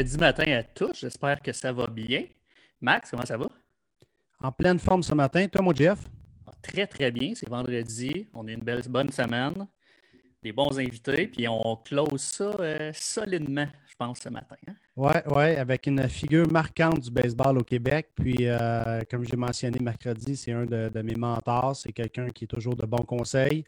vendredi matin à tous. J'espère que ça va bien. Max, comment ça va? En pleine forme ce matin. Toi, mon Jeff? Ah, très, très bien. C'est vendredi. On a une belle, bonne semaine. Des bons invités. Puis on close ça euh, solidement, je pense, ce matin. Oui, hein? ouais, avec une figure marquante du baseball au Québec. Puis, euh, comme j'ai mentionné mercredi, c'est un de, de mes mentors. C'est quelqu'un qui est toujours de bons conseils.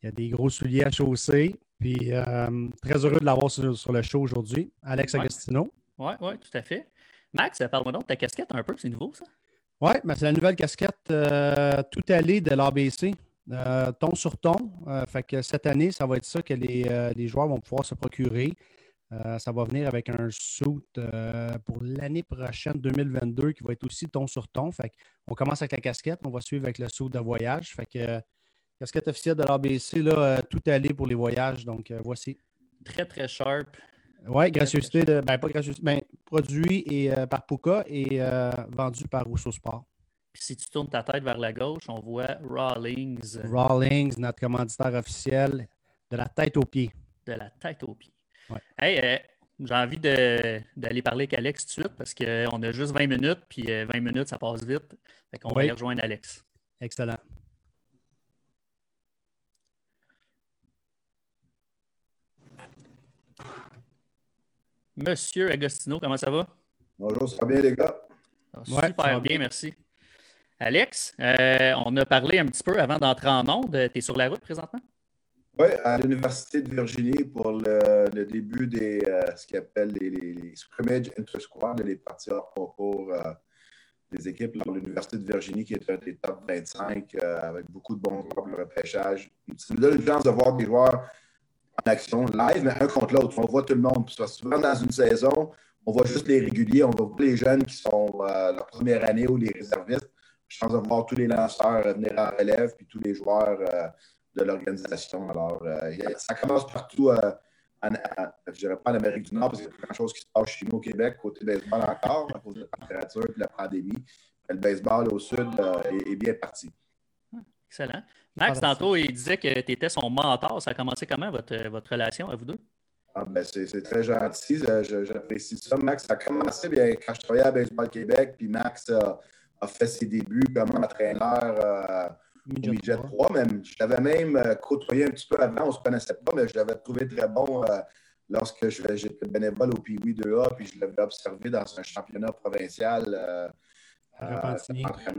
Il y a des gros souliers à chausser. Puis euh, très heureux de l'avoir sur, le show aujourd'hui. Alex Agostino. Oui, oui, tout à fait. Max, parle-moi donc de ta casquette un peu, c'est nouveau ça? Oui, ben, c'est la nouvelle casquette euh, tout allée de l'ABC. Euh, ton sur ton. fait que cette année, ça va être ça que les, joueurs vont pouvoir se procurer. ça va venir avec un suit pour l'année prochaine, 2022, qui va être aussi ton sur ton. Fait on commence avec la casquette, on va suivre avec le suit de voyage. Fait que Casquette officielle de l'ABC, là, euh, tout allé pour les voyages. Donc, euh, voici. Très, très sharp. Oui, gracieuseté de. Ben, pas gracieuseté, ben, produit et, euh, par Puka et vendu par Rousseau Sport. Puis si tu tournes ta tête vers la gauche, on voit Rawlings. Rawlings, notre commanditaire officiel, de la tête aux pieds. De la tête aux pieds. Ouais. Hey, j'ai envie d'aller parler avec Alex tout de suite parce qu'on a juste 20 minutes, puis 20 minutes, ça passe vite. Fait qu'on va y rejoindre Alex. Excellent. Monsieur Agostino, comment ça va? Bonjour, ça va bien, les gars? super bien, merci. Alex, euh, on a parlé un petit peu avant d'entrer en onde. Tu es sur la route présentement? Oui, à l'Université de Virginie pour le, début des euh, ce qu'ils appellent les, les, scrimmage inter-squad, les parties hors concours euh, des équipes l'Université de Virginie, qui est un des top 25 avec beaucoup de bons joueurs pour le repêchage. C'est une chance de voir des joueurs en action live, mais un contre l'autre. On voit tout le monde. souvent, dans une saison, on voit juste les réguliers, on voit les jeunes qui sont euh, leur première année ou les réservistes. Je pense de voir tous les lanceurs venir en relève, puis tous les joueurs euh, de l'organisation. Alors, euh, ça commence partout, je ne dirais pas en Amérique du Nord, parce qu'il y a quelque chose qui se passe chez nous au Québec, côté baseball encore, à cause de la température et de la pandémie. Le baseball au sud est bien parti. Excellent. Max, tantôt, il disait que tu étais son mentor. Ça a commencé comment, votre, votre relation à vous deux? Ah, ben c'est très gentil. J'apprécie ça. Max, ça a commencé bien quand je travaillais à Baseball Québec, puis Max a, fait ses débuts comme entraîneur euh, au Midget 3. Même. Je l'avais même euh, côtoyé un petit peu avant, on ne se connaissait pas, mais je l'avais trouvé très bon euh, lorsque j'étais bénévole au Pee-Wee 2A, puis je l'avais observé dans un championnat provincial euh, euh,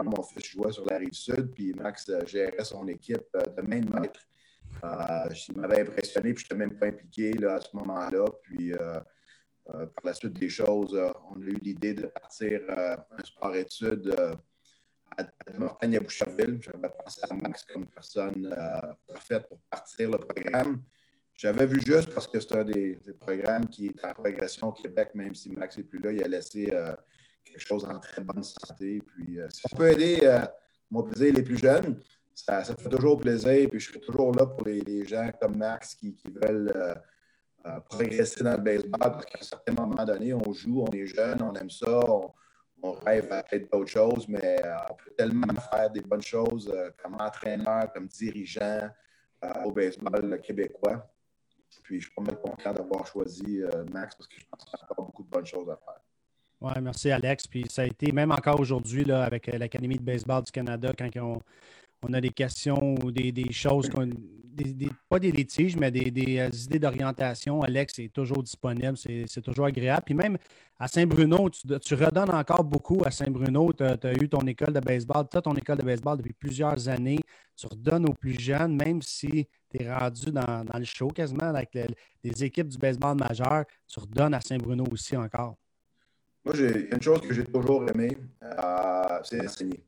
mon fils jouait sur la rive sud, puis Max euh, gérait son équipe euh, de main de maître. il m'avait impressionné, puis je n'étais même pas impliqué là, à ce moment-là. Puis par la suite des choses, on a eu l'idée de partir un sport-études à, à Montagne à Boucherville. J'avais pensé à Max comme personne parfaite pour partir le programme. J'avais vu juste parce que c'est un des, programmes qui est en progression au Québec, même si Max n'est plus là, il a laissé quelque chose en très bonne santé. Puis, euh, si ça peut aider, euh, mon plaisir, les plus jeunes, ça, fait toujours plaisir. Puis, je suis toujours là pour les, gens comme Max qui, veulent euh, progresser dans le baseball parce qu'à un certain moment donné, on joue, on est jeune, on aime ça, on, rêve à faire d'autres choses, mais on peut tellement faire des bonnes choses comme entraîneur, comme dirigeant au baseball québécois. Puis, je suis pas mal content d'avoir choisi Max parce que je pense qu'il y a encore beaucoup de bonnes choses à faire. Oui, merci Alex. Puis ça a été, même encore aujourd'hui, avec euh, l'Académie de baseball du Canada, quand on, a des questions ou des, choses, pas des litiges, mais des, euh, idées d'orientation, Alex est toujours disponible, c'est toujours agréable. Puis même à Saint-Bruno, tu, redonnes encore beaucoup à Saint-Bruno. Tu as, eu ton école de baseball, tu as ton école de baseball depuis plusieurs années. Tu redonnes aux plus jeunes, même si tu es rendu dans, le show quasiment avec les équipes du baseball majeur, tu redonnes à Saint-Bruno aussi encore. Moi, a une chose que j'ai toujours aimé, euh, c'est enseigner.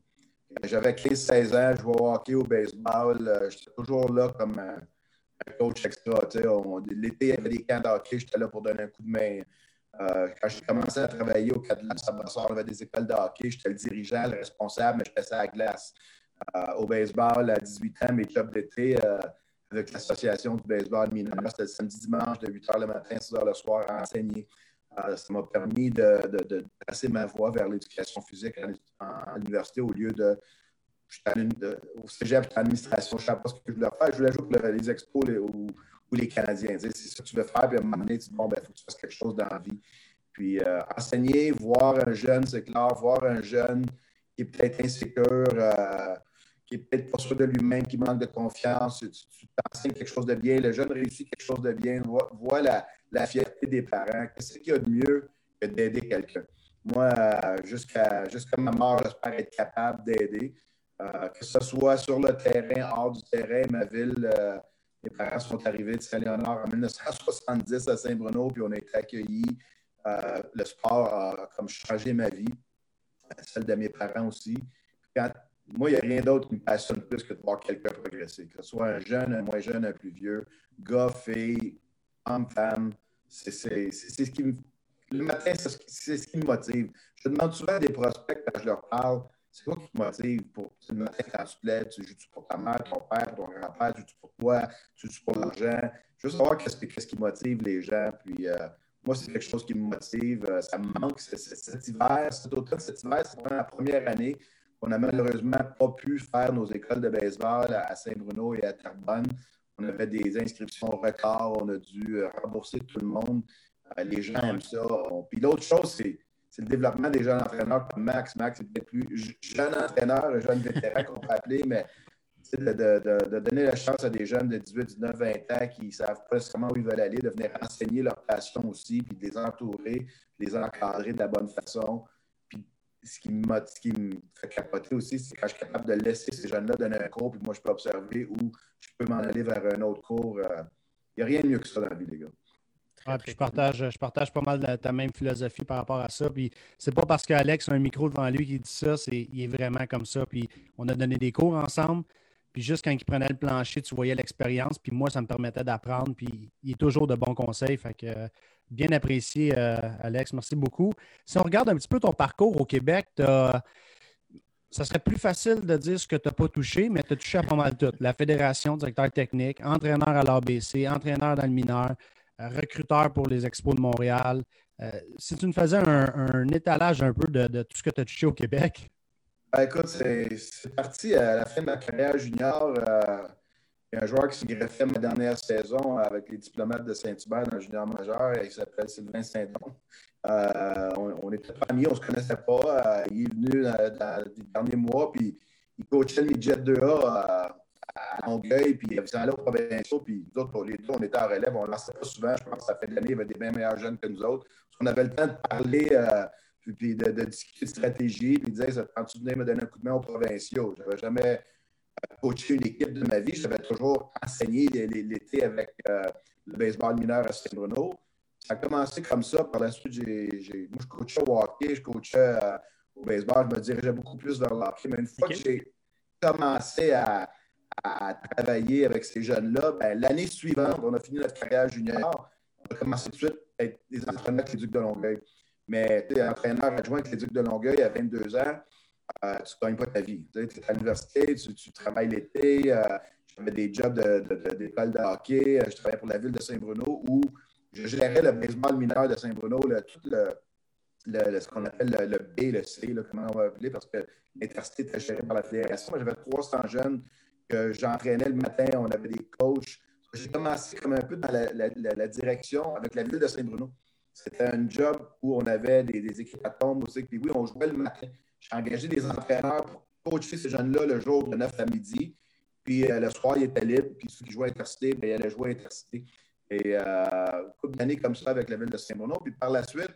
J'avais 15-16 ans, je jouais au hockey, au baseball. Euh, j'étais toujours là comme un, coach extra. L'été, il y avait des camps de j'étais là pour donner un coup de main. Euh, quand j'ai commencé à travailler au Sabrassard, on avait des écoles de hockey, j'étais le dirigeant, le responsable, mais je passais à la glace. au baseball, à 18 ans, mes clubs d'été avec l'association du baseball mineur, c'était le samedi dimanche de 8 h le matin, 6 h le soir à enseigner. Euh, ça m'a permis de, de, ma voie vers l'éducation physique à, l'université au lieu de. Au cégep, l'administration, je ne savais pas ce que je voulais faire. Je voulais jouer les expos ou, ou les Canadiens. C'est ça que tu veux faire, puis à un moment donné, tu dis, bon, il ben, faut que tu fasses quelque chose dans la vie. Puis euh, enseigner, voir un jeune c'est clair, voir un jeune qui est peut-être insécure, euh, qui est peut-être pas sûr de lui-même, qui manque de confiance, tu, t'enseignes quelque chose de bien, le jeune réussit quelque chose de bien, vois, la, la, fierté des parents. Qu'est-ce qu'il y a de mieux que d'aider quelqu'un? Moi, jusqu'à ma mort, j'espère être capable d'aider. Euh, que ce soit sur le terrain, hors du terrain, ma ville, mes parents sont arrivés de Saint-Léonard en 1970 à Saint-Bruno, puis on a été accueillis. Euh, le sport a comme changé ma vie, celle de mes parents aussi. Moi, il n'y a rien d'autre qui me passionne plus que de voir quelqu'un progresser, que ce soit un jeune, un moins jeune, un plus vieux, gars, fille, homme, femme. C'est ce qui me. Le matin, c'est ce qui me motive. Je demande souvent à des prospects quand je leur parle c'est quoi qui te motive pour le matin quand tu te lèves, tu joues pour ta mère, ton père, ton grand-père, tu joues pour toi, tu joues pour l'argent? Juste savoir qu'est-ce, qui motive les gens. Puis euh, moi, c'est quelque chose qui me motive. Euh, ça me manque cet hiver, cet automne, cet hiver, c'est la première année qu'on n'a malheureusement pas pu faire nos écoles de baseball à Saint-Bruno et à Terrebonne. On avait des inscriptions records, on a dû euh, rembourser tout le monde. les gens aiment ça. Puis l'autre chose, c'est le développement des jeunes entraîneurs comme Max. Max, c'est peut-être plus jeune entraîneur, jeune vétéran qu'on peut appeler, mais de, donner la chance à des jeunes de 18, 19, 20 ans qui ne savent pas nécessairement où ils veulent aller, de venir enseigner leur passion aussi, puis de les entourer, de les encadrer de la bonne façon. Ce qui me, fait capoter aussi, c'est quand je suis capable de laisser ces jeunes-là donner un cours, puis moi je peux observer ou je peux m'en aller vers un autre cours. Il euh, n'y a rien de mieux que ça dans la vie, les gars je, partage, je partage pas mal de ta même philosophie par rapport à ça. Puis c'est pas parce qu'Alex a un micro devant lui qui dit ça, c'est, il est vraiment comme ça. Puis on a donné des cours ensemble. Puis juste quand il prenait le plancher, tu voyais l'expérience. Puis moi, ça me permettait d'apprendre. Puis il est toujours de bons conseils. Fait que bien apprécié, euh, Alex. Merci beaucoup. Si on regarde un petit peu ton parcours au Québec, ça serait plus facile de dire ce que tu n'as pas touché, mais tu as touché à pas mal tout. La fédération, directeur technique, entraîneur à l'ABC, entraîneur dans le mineur, recruteur pour les Expos de Montréal. Euh, si tu nous faisais un, étalage un peu de, tout ce que tu as touché au Québec. Ben, écoute, c'est parti à la fin de ma carrière junior. Euh, un joueur qui s'est greffé ma dernière saison avec les diplomates de Saint-Hubert dans le junior majeur. Il s'appelle Sylvain Saint-Don. Euh, on n'était pas amis, on ne se connaissait pas. il est venu dans, les derniers mois, puis il coachait le midget 2A à Longueuil, puis il allait aux provinciaux, puis nous autres, les deux, on était en relève, on ne lançait pas souvent. Je pense que ça fait l'année, il y avait des bien meilleurs jeunes que nous autres. Parce qu'on avait le temps de parler, euh, puis de, discuter de stratégie, puis de dire ça te tu de venir me donner un coup de main aux provinciaux Je n'avais jamais euh, coaché une équipe de ma vie. J'avais toujours enseigné l'été avec euh, le baseball mineur à Saint-Bruno. Ça a commencé comme ça. Par la suite, j'ai, moi, je coachais au hockey, je coachais au baseball. Je me dirigeais beaucoup plus vers le hockey. Mais une fois que j'ai commencé à à, travailler avec ces jeunes-là, ben, l'année suivante, on a fini notre carrière junior, on a commencé tout de suite à être des entraîneurs avec les Ducs de Longueuil. Mais tu es entraîneur adjoint avec les Ducs de Longueuil à 22 ans, euh, tu ne gagnes pas ta vie. Tu es à l'université, tu, travailles l'été, euh, j'avais des jobs d'école de, de, hockey, euh, je travaillais pour la ville de Saint-Bruno où je gérais le baseball mineur de Saint-Bruno, tout le, le, ce qu'on appelle le, B, le C, comment on va appeler, parce que l'intercité était gérée par la fédération. J'avais 300 jeunes que j'entraînais le matin, on avait des coachs. J'ai commencé comme un peu dans la, direction avec la ville de Saint-Bruno. C'était un job où on avait des, équipes à tombe aussi. Puis oui, on jouait le matin. J'ai engagé des entraîneurs pour coacher ces jeunes-là le jour de 9 à midi. Puis euh, le soir, ils étaient libres. Puis ceux qui jouaient à Intercité, bien, ils allaient jouer à Intercité. Et euh, couple d'années comme ça avec la ville de Saint-Bruno. Puis par la suite,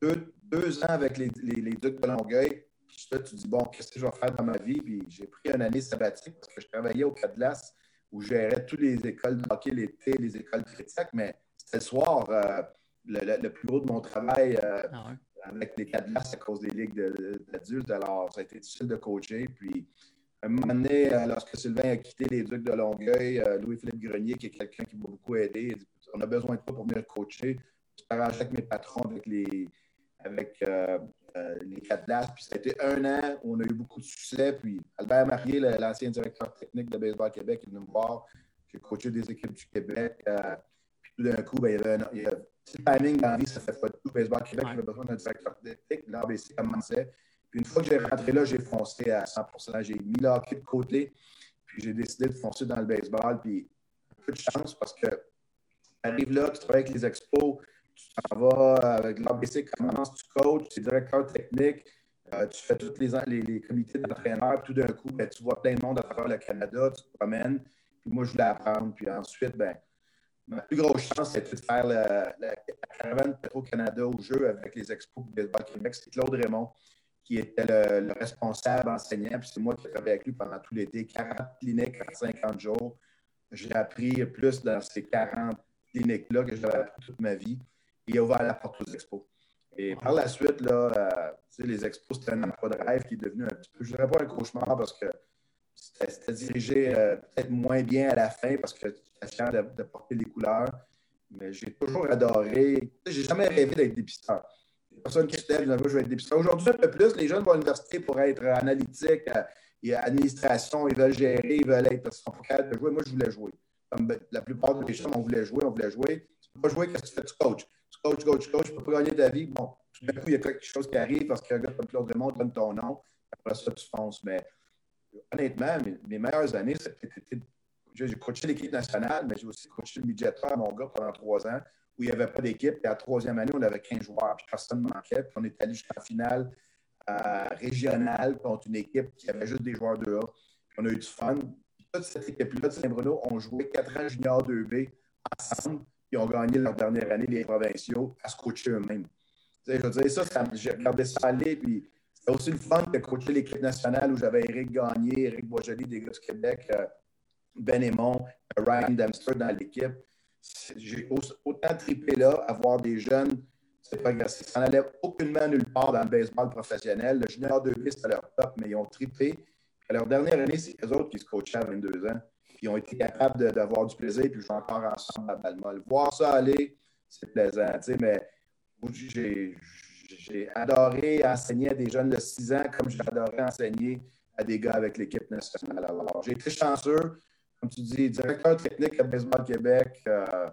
deux, ans avec les, les, Ducs de Longueuil, puis là, tu dis, bon, qu'est-ce que je vais faire dans ma vie? Puis j'ai pris une année sabbatique parce que je travaillais au Cadlas où je gérais toutes les écoles de hockey l'été, les écoles critiques, mais c'était le soir euh, le, plus gros de mon travail euh, ah avec les Cadlas à cause des ligues d'adultes. Alors, ça a été difficile de coacher. Puis, un moment donné, euh, lorsque Sylvain a quitté les Ducs de Longueuil, Louis-Philippe Grenier, qui est quelqu'un qui m'a beaucoup aidé, dit, on a besoin de toi pour venir coacher. Je t'arrangeais avec mes patrons, avec les, avec euh, les. Puis ça a été un an où on a eu beaucoup de succès. Puis Albert Marier, l'ancien directeur technique de Baseball Québec, est venu me voir. J'ai coaché des équipes du Québec. Euh, puis tout d'un coup, ben, il y avait un, il y avait, le timing dans la vie, ça fait pas tout. Baseball Québec avait besoin d'un directeur technique. L'ABC commençait. Puis une fois que j'ai rentré là, j'ai foncé à 100% J'ai mis le hockey de côté. Puis j'ai décidé de foncer dans le baseball. Puis peu de chance parce que tu arrives là, tu travailles avec les expos, tu t'en vas avec l'ABC, commence, tu coaches, tu es directeur technique, euh, tu fais tous les, les, comités d'entraîneurs, tout d'un coup, ben, tu vois plein de monde à travers le Canada, tu te promènes. Puis moi, je voulais apprendre. Puis ensuite, ben, ma plus grosse chance, c'était de faire la, caravane Petro-Canada au jeu avec les expos de Baseball Québec. C'est Claude Raymond qui était le, responsable enseignant. Puis c'est moi qui ai travaillé avec lui pendant tout l'été. 40 cliniques en 50 jours. J'ai appris plus dans ces 40 cliniques-là que j'avais appris toute ma vie. Et il a ouvert la porte aux expos. Et par la suite, là, euh, les expos, c'était un emploi de rêve qui est devenu un petit peu, je dirais pas un cauchemar parce que c'était dirigé euh, peut-être moins bien à la fin parce que j'étais fier de, de, porter les couleurs. Mais j'ai toujours adoré. J'ai jamais rêvé d'être dépisteur. Personne qui se lève, je veux être dépisteur. Aujourd'hui, un peu plus, les jeunes vont à l'université pour être analytique, et euh, administration, ils veulent gérer, ils veulent être. Sont pas de jouer. Moi, je voulais jouer. Comme ben, la plupart des jeunes, on voulait jouer, on voulait jouer. Tu ne peux pas jouer, qu'est-ce que tu fais? Tu coaches coach, coach, coach, je ne peux pas gagner ta vie. Bon, tout d'un coup, il y a quelque chose qui arrive parce qu'un gars comme Claude Raymond donne ton nom. Après ça, tu fonces. Mais honnêtement, mes, meilleures années, c'était. J'ai coaché l'équipe nationale, mais j'ai aussi coaché le midget à mon gars pendant trois ans, où il n'y avait pas d'équipe. Et la troisième année, on avait 15 joueurs, puis personne ne manquait. Puis on est allé jusqu'en finale euh, régionale contre une équipe qui avait juste des joueurs de A. on a eu du fun. toute cette équipe-là de Saint-Bruno ont joué quatre ans junior 2B ensemble qui ont gagné leur dernière année, les provinciaux, à se coacher eux-mêmes. Je veux dire, ça, j'ai regardé ça aller, puis c'était aussi le fun de coacher l'équipe nationale où j'avais Eric Gagné, Eric Boisjoli des gars du Québec, euh, Ben Aymon, Ryan Dempster dans l'équipe. J'ai autant trippé là à voir des jeunes c'est progressif. Ça n'allait aucunement nulle part dans le baseball professionnel. Le junior 2 c'était leur top, mais ils ont trippé. À leur dernière année, c'est eux autres qui se coachaient à 22 ans qui ont été capables d'avoir du plaisir, puis jouer encore ensemble à Balmol. Voir ça aller, c'est plaisant. Mais j'ai adoré enseigner à des jeunes de 6 ans comme j'ai adoré enseigner à des gars avec l'équipe nationale. Alors, j'ai été chanceux, comme tu dis, directeur technique à Baseball Québec, euh,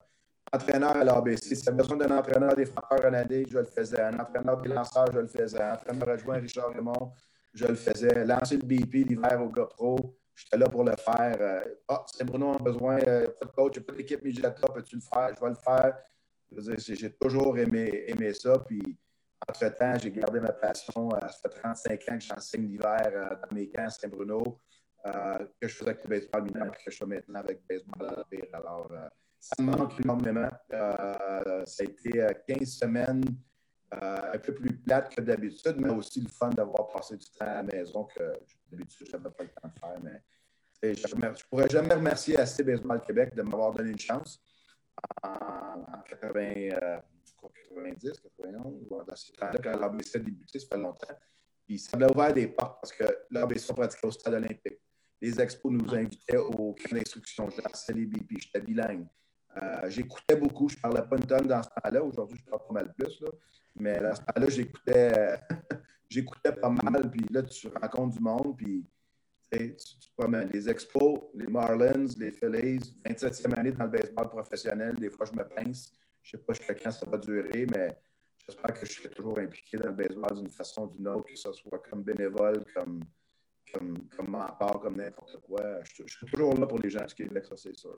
entraîneur à l'ABC. Si tu besoin d'un entraîneur des frappeurs renadés, je le faisais. Un entraîneur des lanceurs, je le faisais. Un entraîneur adjoint Richard Raymond, je le faisais. Lancer le BP l'hiver au GoPro, J'étais là pour le faire. Euh, ah, c'est Bruno a besoin, euh, pas de coach, pas d'équipe Midgeta, peux-tu le faire? Je vais le faire. J'ai toujours aimé, aimé ça. Puis, entre-temps, j'ai gardé ma passion. Euh, ça fait 35 ans que j'enseigne l'hiver dans mes camps à Saint-Bruno, que je faisais avec le baseball mineur, que je fais maintenant avec le baseball à Alors, ça me manque énormément. ça a été 15 semaines un peu plus plates que d'habitude, mais aussi le fun d'avoir passé du temps à la maison que d'habitude, je n'avais pas le temps de faire. Mais je ne pourrais jamais remercier assez Baseball Québec de m'avoir donné une chance en, 90, 91, dans ces temps-là, quand l'ABC a débuté, ça fait longtemps. Puis ça m'a ouvert des portes parce que l'ABC pratiquait au stade olympique. Les expos nous invitaient au camp d'instruction. J'ai les BP, j'étais bilingue. Euh, j'écoutais beaucoup, je ne parlais pas une tonne dans ce temps-là. Aujourd'hui, je parle pas mal plus. Là. Mais dans ce temps-là, j'écoutais j'écoutais pas mal, puis là, tu rencontres du monde, puis tu, tu les expos, les Marlins, les Phillies, 27e année dans le baseball professionnel, des fois, je me pince. Je ne sais pas jusqu'à quand ça va durer, mais j'espère que je serai toujours impliqué dans le baseball d'une façon ou d'une autre, que ce soit comme bénévole, comme, comme, comme mentor, comme n'importe quoi. Je, je, suis toujours là pour les gens du Québec, ça, c'est sûr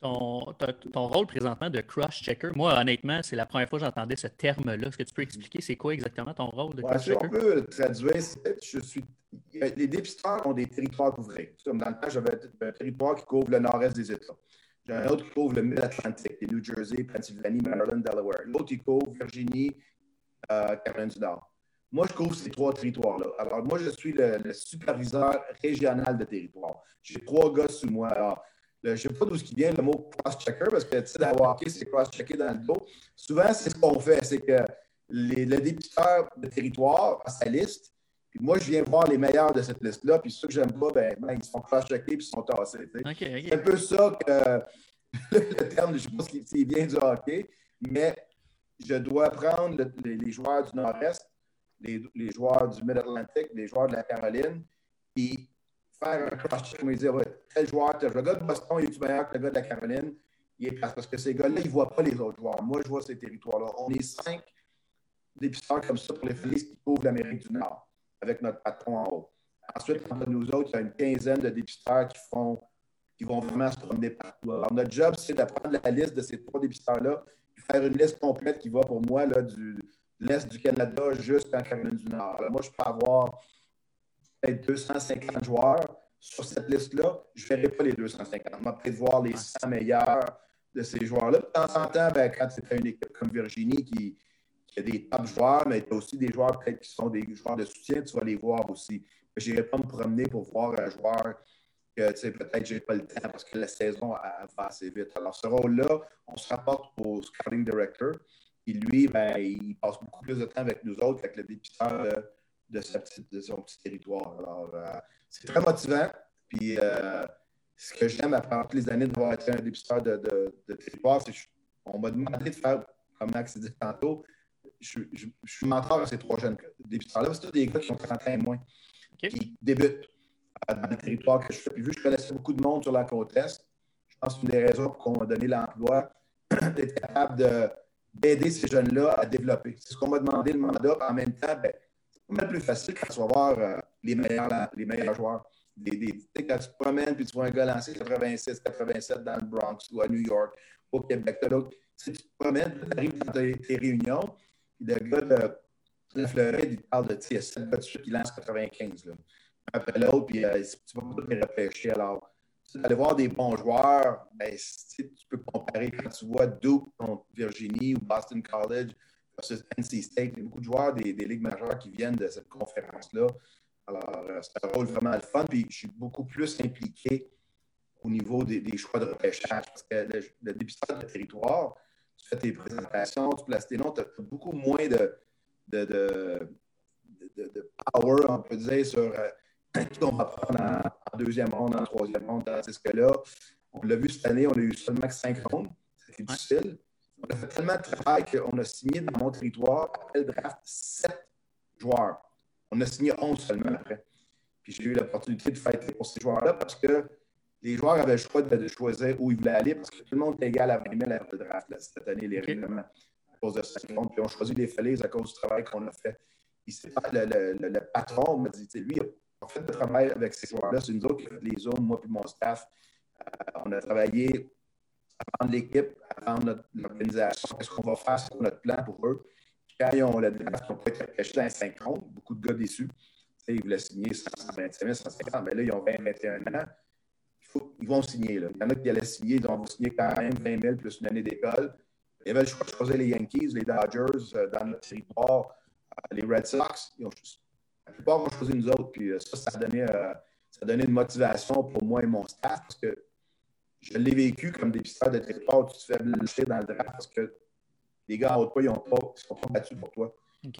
ton, ton rôle présentement de cross-checker, moi, honnêtement, c'est la première fois que j'entendais ce terme-là. Est-ce que tu peux expliquer c'est quoi exactement ton rôle de cross-checker? on peut le traduire, je suis. Les dépisteurs ont des territoires. Comme dans le temps, j'avais un territoire qui couvre le nord-est des États. J'ai un autre qui couvre le Mid-Atlantique, New Jersey, Pennsylvanie, Maryland, Delaware. L'autre, il couvre Virginie, euh, Caroline du Nord. Moi, je couvre ces trois territoires-là. Alors, moi, je suis le, superviseur régional de territoire. J'ai trois gars sous moi. Alors, je ne sais pas d'où vient le mot cross-checker, parce que tu sais, d'avoir hockey, c'est cross-checker dans le dos. Souvent, c'est ce qu'on fait, c'est que le débiteur de territoire a sa liste, puis moi, je viens voir les meilleurs de cette liste-là, puis ceux que j'aime pas, ben, ben, ils se font cross-checker puis ils sont tassés. C'est un peu ça que le terme, je pense qu'il vient du hockey, mais je dois prendre les, joueurs du Nord-Est, les, les, joueurs du Mid-Atlantique, les joueurs de la Caroline, puis faire un cross-check, me dire, ouais, tel joueur, tel, le gars de Boston, il est meilleur que le gars de la Caroline? Il est parce que ces gars-là, ils ne voient pas les autres joueurs. Moi, je vois ces territoires-là. On est cinq dépisteurs comme ça pour les Phillies qui couvrent l'Amérique du Nord, avec notre patron en haut. Ensuite, entre nous autres, il y a une quinzaine de dépisteurs qui font qui vont vraiment se promener partout. Alors, notre job, c'est de prendre la liste de ces trois dépisteurs-là, et faire une liste complète qui va pour moi là, du l'Est du Canada jusqu'en Caroline du Nord. Alors, moi, je peux avoir peut-être 250 joueurs sur cette liste-là. Je ne verrai pas les 250. Je vais peut-être voir les 100 meilleurs de ces joueurs-là. De temps en temps, ben, quand c'est une équipe comme Virginie qui, qui a des top joueurs, mais tu as aussi des joueurs peut-être qui sont des joueurs de soutien, tu vas les voir aussi. Je n'irai pas me promener pour voir un joueur que peut-être je n'ai pas le temps parce que la saison va assez vite. Alors, ce rôle-là, on se rapporte au scouting director. Et lui, ben, il passe beaucoup plus de temps avec nous autres qu'avec le dépisteur de, de, son petit territoire. Alors, euh, c'est très motivant. Puis, euh, ce que j'aime après toutes les années d'avoir été un dépisteur de, de territoire, c'est qu'on m'a demandé de faire, comme Max dit tantôt, je, suis mentor à ces trois jeunes dépisteurs-là. C'est tous des gars qui ont 30 ans et moins, qui débutent dans le territoire que je fais. Puis vu que je connaissais beaucoup de monde sur la côte Est, je pense que c'est une des raisons pour qu'on m'a donné l'emploi d'être capable d'aider ces jeunes-là à développer. C'est ce qu'on m'a demandé le mandat. En même temps, ben, c'est pas mal plus facile quand tu vas voir euh, les, meilleurs, les meilleurs joueurs. Des, des, quand tu te promènes puis tu vois un gars lancer 86, 87 dans le Bronx ou à New York, au Québec, tu te promènes, tu arrives dans tes, réunions, le gars de Floride, il parle de, tu sais, 7 gars de suite qui lance 95. Là après l'autre, puis euh, tu vas pas les repêcher. Alors, aller voir des bons joueurs, ben, tu peux comparer quand tu vois Duke contre Virginie ou Boston College versus NC State. Il y a beaucoup de joueurs des, ligues majeures qui viennent de cette conférence-là. Alors, euh, c'est un rôle vraiment le fun. Puis, je suis beaucoup plus impliqué au niveau des, choix de repêchage parce que le, le dépistage de territoire, tu fais tes présentations, tu places tes noms, tu as, beaucoup moins de, de, de, power, on peut dire, sur. Euh, on va prendre en, deuxième ronde, en troisième ronde, tandis que là, on l'a vu cette année, on a eu seulement cinq rondes. C'était difficile. On a fait tellement de travail qu'on a signé dans mon territoire, après le draft, sept joueurs. On a signé onze seulement après. Puis j'ai eu l'opportunité de fêter pour ces joueurs-là parce que les joueurs avaient le choix de, choisir où ils voulaient aller parce que tout le monde est égal à 20 000 après le draft cette année, les règlements, à cause de rondes. Puis on choisit les Félix à cause du travail qu'on a fait. le, le, le, patron m'a dit, lui, on fait le travail avec ces joueurs-là. C'est nous autres qui avons les zones, moi et mon staff. Euh, on a travaillé à l'équipe, à rendre l'organisation. Qu'est-ce qu'on va faire? C'est notre plan pour eux? Quand ils ont le draft, ils n'ont pas été dans 50, beaucoup de gars déçus. ils voulaient signer 125 150, mais là, ils ont 20, 21 ans. Ils vont signer. Là. Il y en a qui allaient signer, ils vont signer quand même 20 000 plus une année d'école. Il y avait le choix de choisir les Yankees, les Dodgers euh, dans notre territoire, euh, les Red Sox. Ils ont la plupart ont choisi nous autres. Puis euh, ça, ça a, donné, ça a donné une motivation pour moi et mon staff parce que je l'ai vécu comme dépisteur de territoire. Tu te fais blanchir dans le draft parce que les gars en haut ils ne sont pas battus pour toi.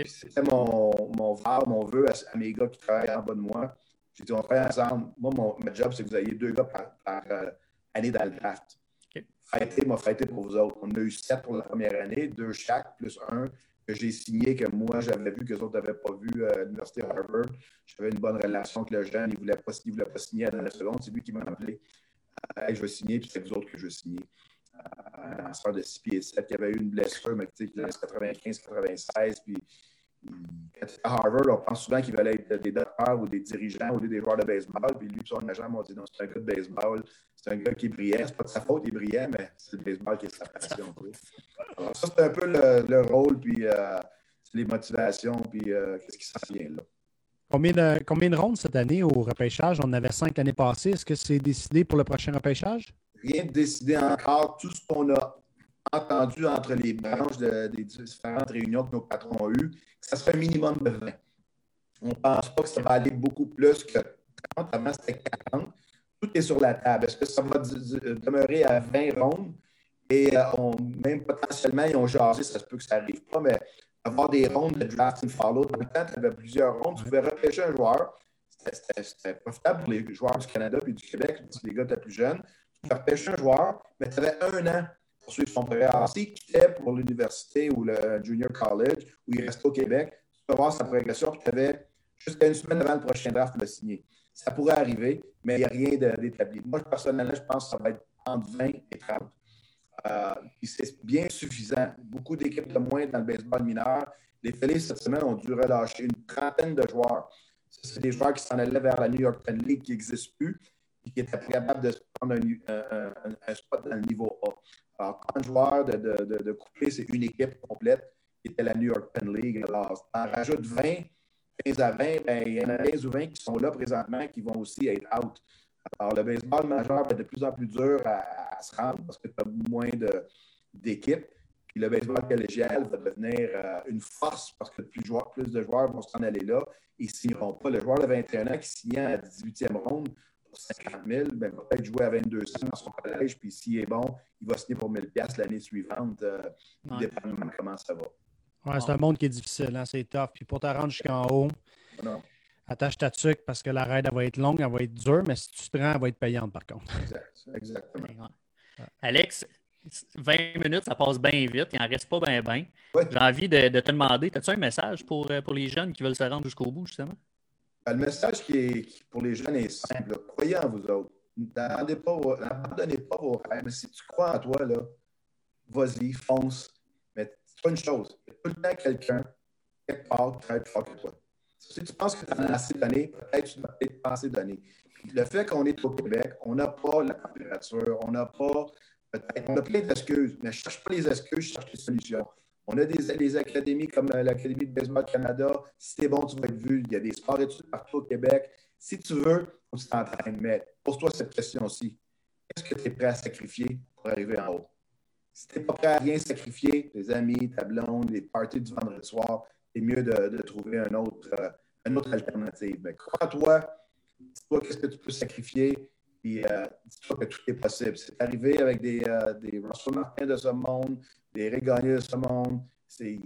C'était mon, mon mon vœu à, mes gars qui travaillent en bas de moi. J'ai dit, on travaille ensemble. Moi, mon, job, c'est que vous ayez deux gars par, euh, année dans le draft. Okay. Fêtez, m'a fêté pour vous autres. On a eu sept pour la première année, deux chaque, plus un que j'ai signé, que moi, j'avais vu que les autres n'avaient pas vu à l'Université Harvard. J'avais une bonne relation avec le jeune. Il ne voulait, pas, voulait pas signer à la seconde. C'est lui qui m'a appelé. Euh, je vais signer, puis c'est vous autres que je veux signer. Euh, un lanceur de 6 pieds 7 qui avait eu une blessure, mais tu sais, qui 95-96. Puis à Harvard, on pense souvent qu'il valait être des docteurs ou des dirigeants ou des joueurs de baseball. Puis lui, son agent m'a dit non, c'est un gars de baseball. C'est un gars qui est brillant. C'est pas de sa faute, il est brillant, mais c'est le baseball qui est sa passion. Alors, ça, c'est un peu le, rôle, puis euh, les motivations, puis euh, qu'est-ce qui s'en vient là. Combien de, combien de rondes cette année au repêchage? On en avait cinq l'année passée. Est-ce que c'est décidé pour le prochain repêchage? Rien de décidé encore. Tout ce qu'on a entendu entre les branches des différentes réunions que nos patrons ont eues, que ça serait un minimum de 20. On ne pense pas que ça va aller beaucoup plus que 30. Avant, c'était 40. Tout est sur la table. Est-ce que ça va demeurer à 20 rondes? Et euh, même potentiellement, ils ont jasé, ça se peut que ça n'arrive pas, mais avoir des rondes de draft and follow. Dans le temps, tu avais plusieurs rondes. Tu pouvais repêcher un joueur. C'était profitable pour les joueurs du Canada et du Québec, parce que les gars étaient plus jeunes. Tu pouvais repêcher un joueur, mais tu avais un an poursuivre son programme. S'il quittait pour l'université ou le junior college, ou il restait au Québec, tu peux voir sa progression, puis tu avais jusqu'à une semaine avant le prochain draft de signer. Ça pourrait arriver, mais il n'y a rien d'établi. Moi, personnellement, je pense que ça va être entre 20 et 30. Euh, c'est bien suffisant. Beaucoup d'équipes de moins dans le baseball mineur. Les Phillies, cette semaine, ont dû relâcher une trentaine de joueurs. C'est des joueurs qui s'en allaient vers la New York Penn League qui n'existe plus. qui était capable de se prendre un, spot dans le niveau A. Alors, 30 joueurs de, de, couper, c'est une équipe complète qui était la New York Penn League. Alors, en rajoute 20, 15 à 20, ben, il y en a 15 ou 20 qui sont là présentement qui vont aussi être out. Alors, le baseball majeur va être de plus en plus dur à, se rendre parce que tu as moins d'équipes. Puis le baseball collégial va devenir euh, une force parce que plus, de joueurs vont s'en aller là et ne signeront pas. Le joueur de 21 ans qui signe à 18e ronde pour 50 000, ben, va peut-être jouer à 2200 dans son collège. Puis s'il est bon, il va signer pour 1000 l'année suivante, euh, dépendamment de comment ça va. Ouais, c'est un monde qui est difficile, hein? c'est tough. Puis pour te rendre jusqu'en haut, attache ta tuque parce que la raide va être longue, elle va être dure, mais si tu te rends, elle va être payante par contre. Exact, exactement. Alex, 20 minutes, ça passe bien vite, il n'en reste pas bien, bien. J'ai envie de, te demander, as-tu un message pour, euh, pour les jeunes qui veulent se rendre jusqu'au bout, justement? Le message qui est pour les jeunes est simple. Croyez en vous autres. N'abandonnez pas, pas vos rêves. Mais si tu crois en toi, vas-y, fonce. Mais c'est pas une chose. Il y a tout le temps quelqu'un, quelque part, qui travaille plus fort que toi. Si tu penses que tu as assez donné, peut-être que tu n'as peut-être pas assez donné. le fait qu'on est au Québec, on n'a pas la température, on n'a pas on a plein d'excuses, mais je ne cherche pas les excuses, je cherche les solutions. On a des, académies comme euh, l'Académie de Baseball Canada. Si tu es bon, tu vas être vu. Il y a des sports études partout au Québec. Si tu veux, faut que tu t'entraînes. Mais pose-toi cette question aussi. Est-ce que tu es prêt à sacrifier pour arriver en haut? Si tu n'es pas prêt à rien sacrifier, tes amis, ta blonde, les parties du vendredi soir, c'est mieux de, trouver autre, euh, une autre alternative. Mais crois-toi, dis-toi qu'est-ce que tu peux sacrifier puis euh, dis-toi que tout est possible. C'est arrivé avec des, euh, des Russell de ce monde, des Régoniers de ce monde. Ces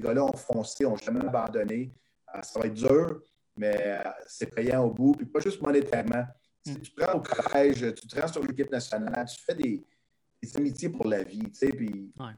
gars-là ont foncé, n'ont jamais abandonné. Euh, ça va être dur, mais c'est payant au bout. Puis pas juste monétairement. Si tu prends au collège, tu te rends sur l'équipe nationale, tu fais des, amitiés pour la vie. Tu sais, puis dans,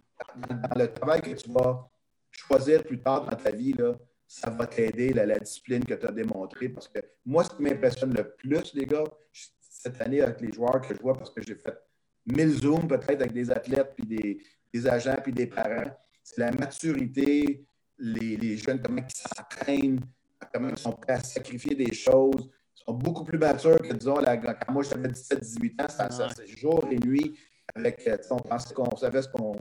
le travail que tu vas choisir plus tard dans ta vie, là, ça va t'aider, la, la discipline que tu as démontrée. Parce que moi, ce qui m'impressionne le plus, les gars, cette année avec les joueurs que je vois parce que j'ai fait 1000 zooms peut-être avec des athlètes, puis des, agents, puis des parents. C'est la maturité, les, jeunes, comment ils s'entraînent, comment ils sont prêts à sacrifier des choses. Ils sont beaucoup plus matures que, disons, quand moi j'avais 17-18 ans, ça, c'est jour et nuit. Avec, on pensait qu'on savait ce qu'on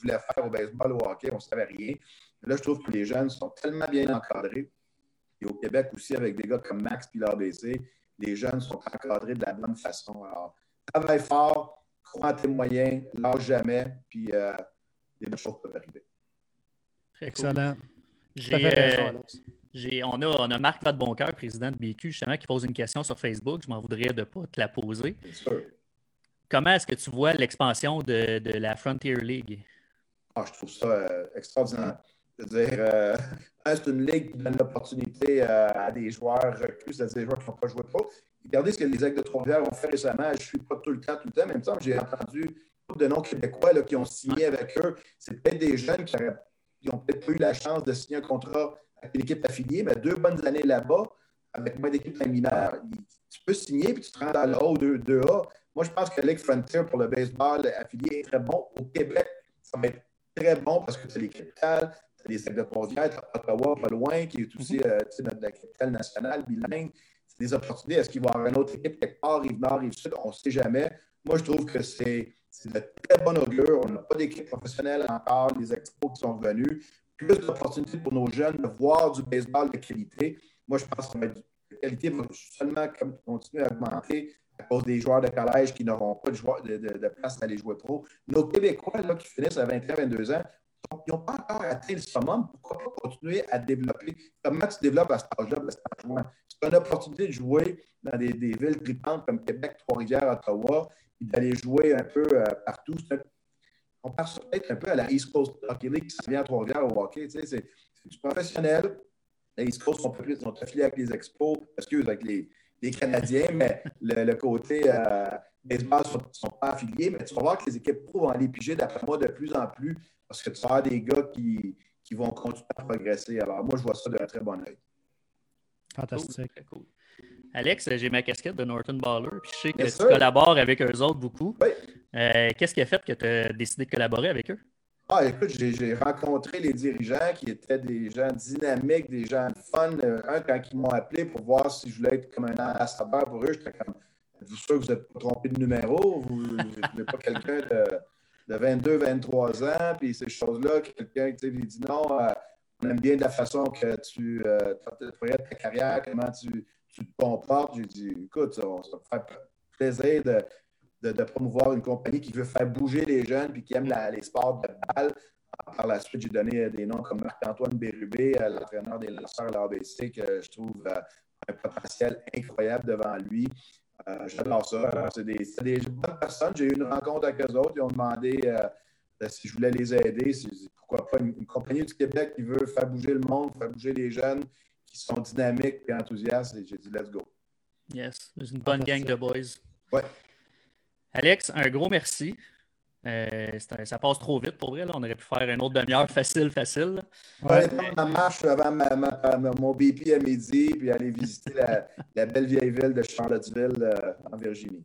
voulait faire au baseball, au hockey, on ne savait rien. là, je trouve que les jeunes sont tellement bien encadrés. Et au Québec aussi, avec des gars comme Max puis l'ABC, les jeunes sont encadrés de la bonne façon. Alors, travaille fort, crois en tes moyens, lâche jamais, puis euh, des choses peuvent arriver. Excellent. J'ai, on, a, on a Marc Vadeboncoeur, président de BQ, justement, qui pose une question sur Facebook. Je m'en voudrais de ne pas te la poser. Comment est-ce que tu vois l'expansion de, de la Frontier League? Ah, je trouve ça euh, extraordinaire. C'est-à-dire, euh, c'est une ligue qui donne l'opportunité euh, à des joueurs reclus, c'est-à-dire des joueurs qui n'ont pas joué pro. Regardez ce que les Aigles de Trois-Rivières ont fait récemment. Je ne suis pas tout le temps, tout le temps, même temps, j'ai entendu beaucoup de noms québécois là, qui ont signé avec eux. C'est peut-être des jeunes qui n'ont peut-être pas eu la chance de signer un contrat avec une équipe affiliée, mais deux bonnes années là-bas, avec moins d'équipes mineures, tu peux signer puis tu te rends dans le haut 2, 2A. Moi, je pense que Lake Frontier pour le baseball affilié est très bon. Au Québec, ça va être très bon parce que c'est les capitales, les sacs de Trois-Rivières, Ottawa, pas loin, qui est aussi euh, notre, la capitale nationale, bilingue. C'est des opportunités. Est-ce qu'il va y avoir une autre équipe quelque part, Rive-Nord, Rive-Sud? On ne sait jamais. Moi, je trouve que c'est de très bonne augure. On n'a pas d'équipe professionnelle encore, les expos qui sont venus. Plus d'opportunités pour nos jeunes de voir du baseball de qualité. Moi, je pense que la qualité va seulement continuer à augmenter à cause des joueurs de collège qui n'auront pas de, de, place à aller jouer pro. Nos Québécois là, qui finissent à 21-22 ans, ils n'ont pas encore atteint le summum. Pourquoi pas continuer à développer? Comment tu développes à cet âge-là? C'est une opportunité de jouer dans des, villes tripantes comme Québec, Trois-Rivières, Ottawa, et d'aller jouer un peu euh, partout. On pense peut-être un peu à la East Coast Hockey League qui vient à Trois-Rivières au hockey. c'est du professionnel. Les East Coast sont, sont affiliés avec les expos, excuse, avec les, Canadiens, mais le, côté euh, baseball ne sont, pas affiliés. Mais tu vas voir que les équipes pro vont aller piger, d'après moi, de plus en plus parce que tu vas des gars qui, qui, vont continuer à progresser. Alors, moi, je vois ça d'un très bon oeil. Fantastique. Alex, j'ai ma casquette de Norton Baller, puis je sais que tu collabores avec eux autres beaucoup. Oui. Euh, qu'est-ce qui a fait que tu as décidé de collaborer avec eux? Ah, écoute, j'ai rencontré les dirigeants qui étaient des gens dynamiques, des gens fun. Euh, un, quand ils m'ont appelé pour voir si je voulais être comme un ambassadeur pour eux, j'étais comme êtes-vous sûr que vous n'êtes pas trompé de numéro? Vous n'êtes pas quelqu'un de, 22, 23 ans, puis ces choses-là, quelqu'un qui dit non, euh, on aime bien la façon que tu euh, ta carrière, comment tu, tu te comportes. J'ai dit, écoute, ça, ça me fait plaisir de, de, promouvoir une compagnie qui veut faire bouger les jeunes puis qui aime les sports de balle. Par la suite, j'ai donné des noms comme Marc-Antoine Bérubé, l'entraîneur des lanceurs de l'ABC, que je trouve un potentiel incroyable devant lui. Euh, j'adore ça. C'est des, des, bonnes personnes. J'ai eu une rencontre avec eux autres. Ils ont demandé euh, si je voulais les aider. Pourquoi pas une, compagnie du Québec qui veut faire bouger le monde, faire bouger les jeunes qui sont dynamiques et enthousiastes. Et j'ai dit, let's go. Yes, c'est une bonne gang de boys. Ouais. Alex, un gros merci. Euh, ça passe trop vite pour vrai. On aurait pu faire une autre demi-heure facile, facile. Ouais, ma marche avant mon BP à midi, puis aller visiter la, belle vieille ville de Charlottesville euh, en Virginie.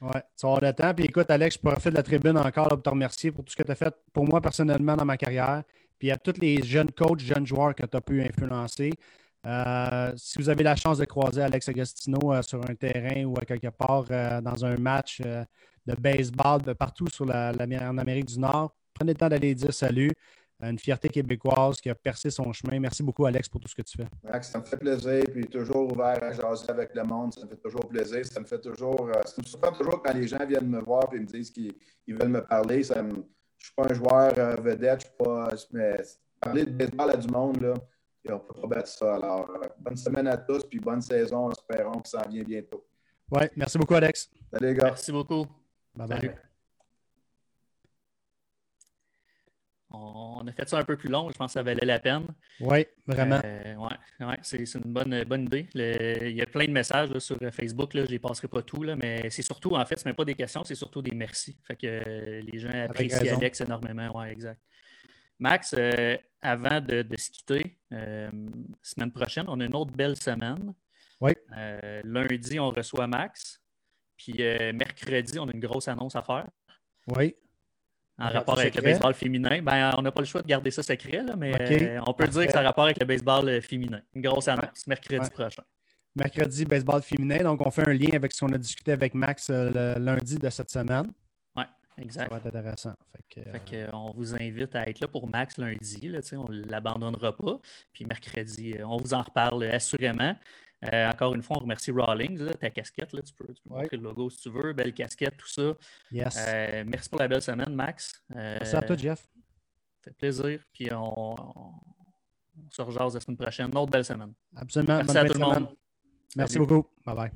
Oui, tu vas avoir le temps. Puis écoute, Alex, je profite de la tribune encore pour te remercier pour tout ce que tu as fait pour moi personnellement dans ma carrière. Puis à tous les jeunes coachs, jeunes joueurs que tu as pu influencer. Euh, si vous avez la chance de croiser Alex Agostino sur un terrain ou à quelque part dans un match, de baseball de partout sur la, en Amérique du Nord. Prenez le temps d'aller dire salut. Une fierté québécoise qui a percé son chemin. Merci beaucoup, Alex, pour tout ce que tu fais. Max, ça me fait plaisir. Puis toujours ouvert à jaser avec le monde. Ça me fait toujours plaisir. Ça me fait toujours. Euh, ça me surprend toujours quand les gens viennent me voir et me disent qu'ils veulent me parler. Ça je ne suis pas un joueur euh, vedette. Je suis pas. Mais parler de baseball à du monde, là, on ne peut pas battre ça. Alors, euh, bonne semaine à tous. Puis bonne saison. Espérons que ça en vient bientôt. Oui, merci beaucoup, Alex. Salut, les gars. Merci beaucoup. On a fait ça un peu plus long, je pense que ça valait la peine. Oui, vraiment. Euh, ouais, c'est une bonne, bonne idée. il y a plein de messages sur Facebook, là, je ne les passerai pas tous, mais c'est surtout, en fait, ce n'est pas des questions, c'est surtout des merci. Fait que euh, les gens apprécient Alex énormément. Oui, exact. Max, euh, avant de, de, se quitter, semaine prochaine, on a une autre belle semaine. Oui. lundi, on reçoit Max. Puis euh, mercredi, on a une grosse annonce à faire. Oui. En rapport avec le baseball féminin. Ben, on n'a pas le choix de garder ça secret, là, mais euh, on peut dire que ça a rapport avec le baseball euh, féminin. Une grosse annonce, mercredi prochain. Mercredi, baseball féminin. Donc, on fait un lien avec ce qu'on a discuté avec Max le lundi de cette semaine. Oui, exact. Ça va être intéressant. Fait on vous invite à être là pour Max lundi. Là, on ne l'abandonnera pas. Puis mercredi, on vous en reparle assurément. Euh, encore une fois, on remercie Rawlings, ta casquette. Là, tu peux, montrer le logo si tu veux, belle casquette, tout ça. Yes. Euh, merci pour la belle semaine, Max. Euh, merci à toi, Jeff. Ça fait plaisir. Puis on, se rejase la semaine prochaine. Une autre belle semaine. Absolument. Merci à tout le monde. Merci beaucoup. Bye bye.